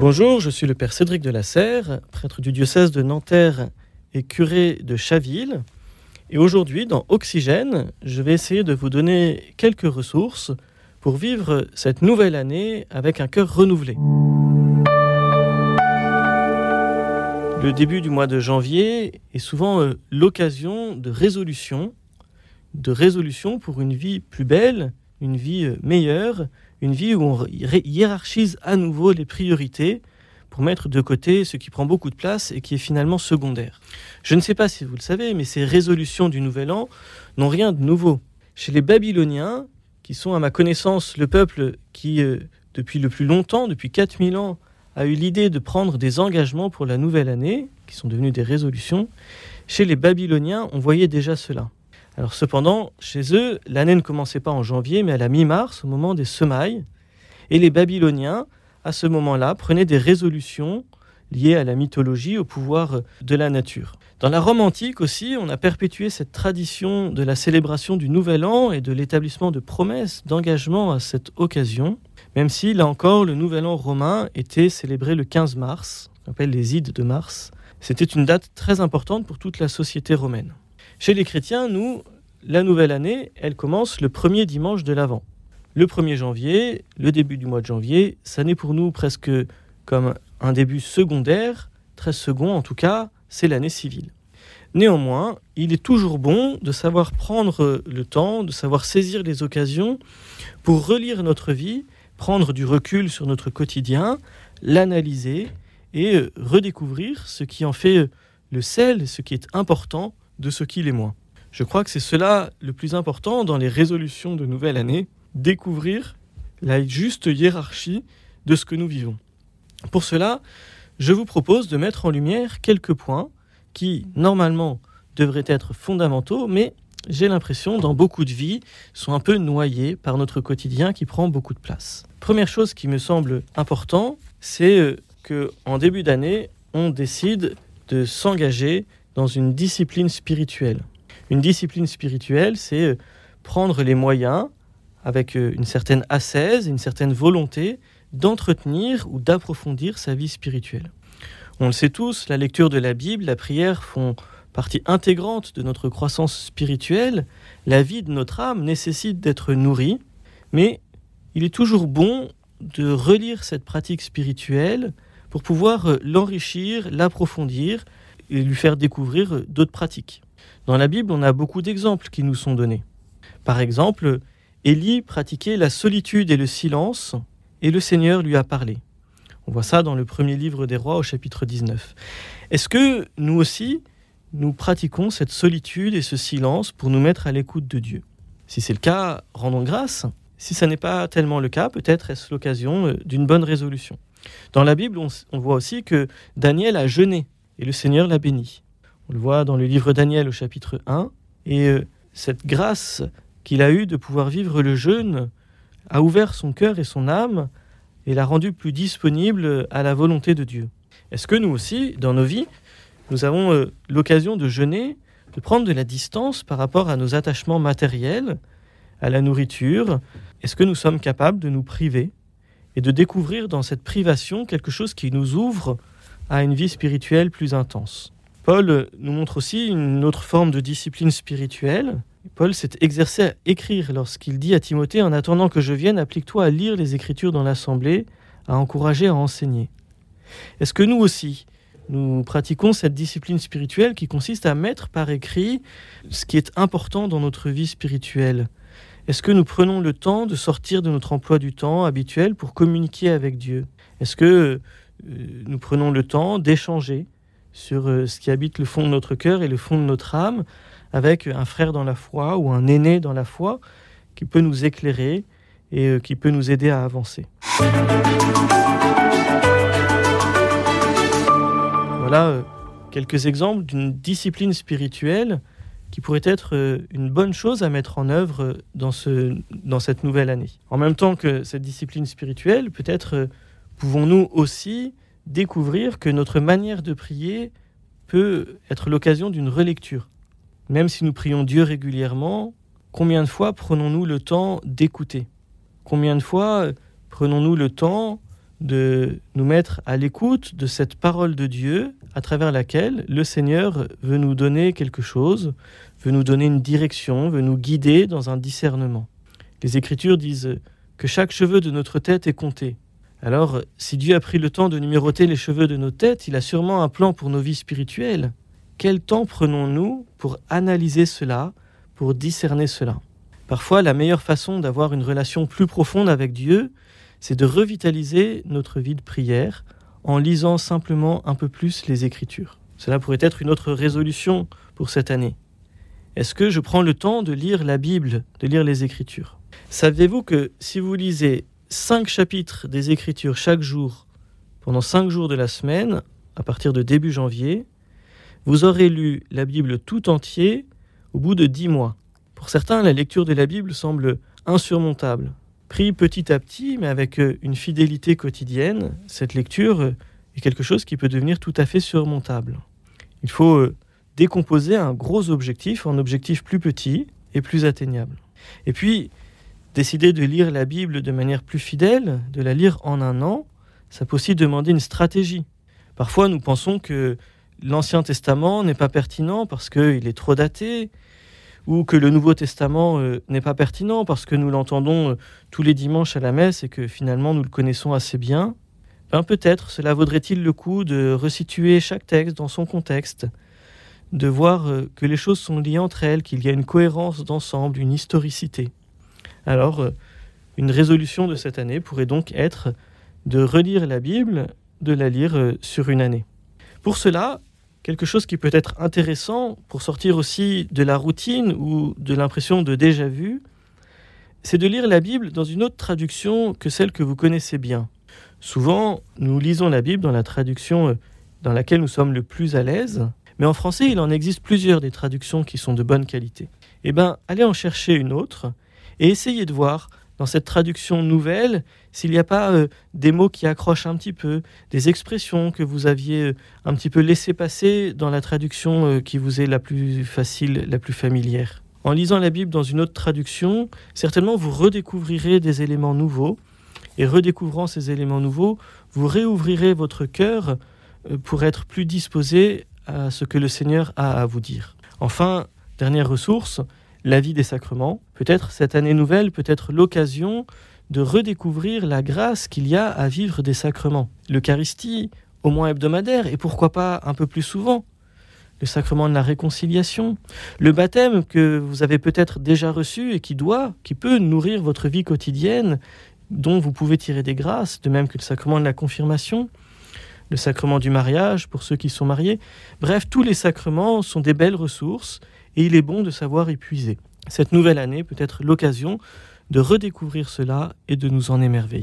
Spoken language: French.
Bonjour, je suis le Père Cédric de la Serre, prêtre du diocèse de Nanterre et curé de Chaville. Et aujourd'hui, dans Oxygène, je vais essayer de vous donner quelques ressources pour vivre cette nouvelle année avec un cœur renouvelé. Le début du mois de janvier est souvent euh, l'occasion de résolution, de résolution pour une vie plus belle, une vie euh, meilleure, une vie où on hiérarchise à nouveau les priorités pour mettre de côté ce qui prend beaucoup de place et qui est finalement secondaire. Je ne sais pas si vous le savez, mais ces résolutions du Nouvel An n'ont rien de nouveau. Chez les Babyloniens, qui sont à ma connaissance le peuple qui, euh, depuis le plus longtemps, depuis 4000 ans, a eu l'idée de prendre des engagements pour la nouvelle année, qui sont devenus des résolutions, chez les Babyloniens, on voyait déjà cela. Cependant, chez eux, l'année ne commençait pas en janvier, mais à la mi-mars, au moment des semailles. Et les Babyloniens, à ce moment-là, prenaient des résolutions liées à la mythologie, au pouvoir de la nature. Dans la Rome antique aussi, on a perpétué cette tradition de la célébration du Nouvel An et de l'établissement de promesses d'engagement à cette occasion, même si, là encore, le Nouvel An romain était célébré le 15 mars, on appelle les Ides de mars. C'était une date très importante pour toute la société romaine. Chez les chrétiens, nous, la nouvelle année, elle commence le premier dimanche de l'Avent. Le 1er janvier, le début du mois de janvier, ça n'est pour nous presque comme un début secondaire, très second en tout cas, c'est l'année civile. Néanmoins, il est toujours bon de savoir prendre le temps, de savoir saisir les occasions pour relire notre vie, prendre du recul sur notre quotidien, l'analyser et redécouvrir ce qui en fait le sel, ce qui est important de ce qu'il est moins. Je crois que c'est cela le plus important dans les résolutions de nouvelle année, découvrir la juste hiérarchie de ce que nous vivons. Pour cela, je vous propose de mettre en lumière quelques points qui, normalement, devraient être fondamentaux, mais j'ai l'impression, dans beaucoup de vies, sont un peu noyés par notre quotidien qui prend beaucoup de place. Première chose qui me semble important, c'est euh, que en début d'année, on décide de s'engager dans une discipline spirituelle. Une discipline spirituelle, c'est euh, prendre les moyens, avec euh, une certaine ascèse, une certaine volonté, d'entretenir ou d'approfondir sa vie spirituelle. On le sait tous, la lecture de la Bible, la prière font partie intégrante de notre croissance spirituelle. La vie de notre âme nécessite d'être nourrie, mais il est toujours bon de relire cette pratique spirituelle pour pouvoir euh, l'enrichir, l'approfondir, et lui faire découvrir d'autres pratiques. Dans la Bible, on a beaucoup d'exemples qui nous sont donnés. Par exemple, Élie pratiquait la solitude et le silence, et le Seigneur lui a parlé. On voit ça dans le premier livre des rois au chapitre 19. Est-ce que nous aussi, nous pratiquons cette solitude et ce silence pour nous mettre à l'écoute de Dieu? Si c'est le cas, rendons grâce. Si ce n'est pas tellement le cas, peut-être est-ce l'occasion euh, d'une bonne résolution. Dans la Bible, on, voit aussi que Daniel a jeûné et le Seigneur l'a béni. On le voit dans le livre Daniel au chapitre 1, et euh, cette grâce qu'il a eue de pouvoir vivre le jeûne a ouvert son cœur et son âme et l'a rendu plus disponible à la volonté de Dieu. Est-ce que nous aussi, dans nos vies, nous avons euh, l'occasion de jeûner, de prendre de la distance par rapport à nos attachements matériels, à la nourriture? Est-ce que nous sommes capables de nous priver et de découvrir dans cette privation quelque chose qui nous ouvre à une vie spirituelle plus intense. Paul nous montre aussi une autre forme de discipline spirituelle. Paul s'est exercé à écrire lorsqu'il dit à Timothée, en attendant que je vienne, applique-toi à lire les Écritures dans l'Assemblée, à encourager, à enseigner. Est-ce que nous aussi, nous pratiquons cette discipline spirituelle qui consiste à mettre par écrit ce qui est important dans notre vie spirituelle? Est-ce que nous prenons le temps de sortir de notre emploi du temps habituel pour communiquer avec Dieu? Est-ce que nous prenons le temps d'échanger sur euh, ce qui habite le fond de notre cœur et le fond de notre âme avec un frère dans la foi ou un aîné dans la foi qui peut nous éclairer et euh, qui peut nous aider à avancer. Voilà quelques exemples d'une discipline spirituelle qui pourrait être une bonne chose à mettre en œuvre dans, ce, dans cette nouvelle année. En même temps que cette discipline spirituelle, peut-être pouvons-nous aussi découvrir que notre manière de prier peut être l'occasion d'une relecture? Même si nous prions Dieu régulièrement, combien de fois prenons-nous le temps d'écouter? Combien de fois prenons-nous le temps de nous mettre à l'écoute de cette parole de Dieu à travers laquelle le Seigneur veut nous donner quelque chose, veut nous donner une direction, veut nous guider dans un discernement? Les Écritures disent que chaque cheveu de notre tête est compté. Alors, si Dieu a pris le temps de numéroter les cheveux de nos têtes, il a sûrement un plan pour nos vies spirituelles. Quel temps prenons-nous pour analyser cela, pour discerner cela? Parfois, la meilleure façon d'avoir une relation plus profonde avec Dieu, c'est de revitaliser notre vie de prière en lisant simplement un peu plus les Écritures. Cela pourrait être une autre résolution pour cette année. Est-ce que je prends le temps de lire la Bible, de lire les Écritures? Savez-vous que si vous lisez cinq chapitres des Écritures chaque jour, pendant cinq jours de la semaine, à partir de début janvier, vous aurez lu la Bible tout entier au bout de dix mois. Pour certains, la lecture de la Bible semble insurmontable. Pris petit à petit, mais avec euh, une fidélité quotidienne, cette lecture euh, est quelque chose qui peut devenir tout à fait surmontable. Il faut euh, décomposer un gros objectif en objectifs plus petits et plus atteignables. Et puis, décider de lire la Bible de manière plus fidèle, de la lire en un an, ça peut aussi demander une stratégie. Parfois, nous pensons que l'Ancien Testament n'est pas pertinent parce qu'il est trop daté, ou que le Nouveau Testament euh, n'est pas pertinent parce que nous l'entendons euh, tous les dimanches à la messe et que finalement nous le connaissons assez bien. Ben, peut-être cela vaudrait-il le coup de resituer chaque texte dans son contexte, de voir euh, que les choses sont liées entre elles, qu'il y a une cohérence d'ensemble, une historicité. Alors, euh, une résolution de cette année pourrait donc être de relire la Bible, de la lire euh, sur une année. Pour cela, quelque chose qui peut être intéressant pour sortir aussi de la routine ou de l'impression de déjà vu, c'est de lire la Bible dans une autre traduction que celle que vous connaissez bien. Souvent, nous lisons la Bible dans la traduction euh, dans laquelle nous sommes le plus à l'aise, mais en français, il en existe plusieurs des traductions qui sont de bonne qualité. Eh bien, allez en chercher une autre et essayez de voir dans cette traduction nouvelle s'il n'y a pas euh, des mots qui accrochent un petit peu, des expressions que vous aviez euh, un petit peu laissé passer dans la traduction euh, qui vous est la plus facile, la plus familière. En lisant la Bible dans une autre traduction, certainement vous redécouvrirez des éléments nouveaux, et redécouvrant ces éléments nouveaux, vous réouvrirez votre cœur pour être plus disposé à ce que le Seigneur a à vous dire. Enfin, dernière ressource, la vie des sacrements. Peut-être cette année nouvelle peut être l'occasion de redécouvrir la grâce qu'il y a à vivre des sacrements. L'Eucharistie, au moins hebdomadaire, et pourquoi pas un peu plus souvent. Le sacrement de la réconciliation, le baptême que vous avez peut-être déjà reçu et qui doit, qui peut nourrir votre vie quotidienne, dont vous pouvez tirer des grâces, de même que le sacrement de la confirmation, le sacrement du mariage pour ceux qui sont mariés. Bref, tous les sacrements sont des belles ressources et il est bon de savoir épuiser. Cette nouvelle année peut être l'occasion de redécouvrir cela et de nous en émerveiller.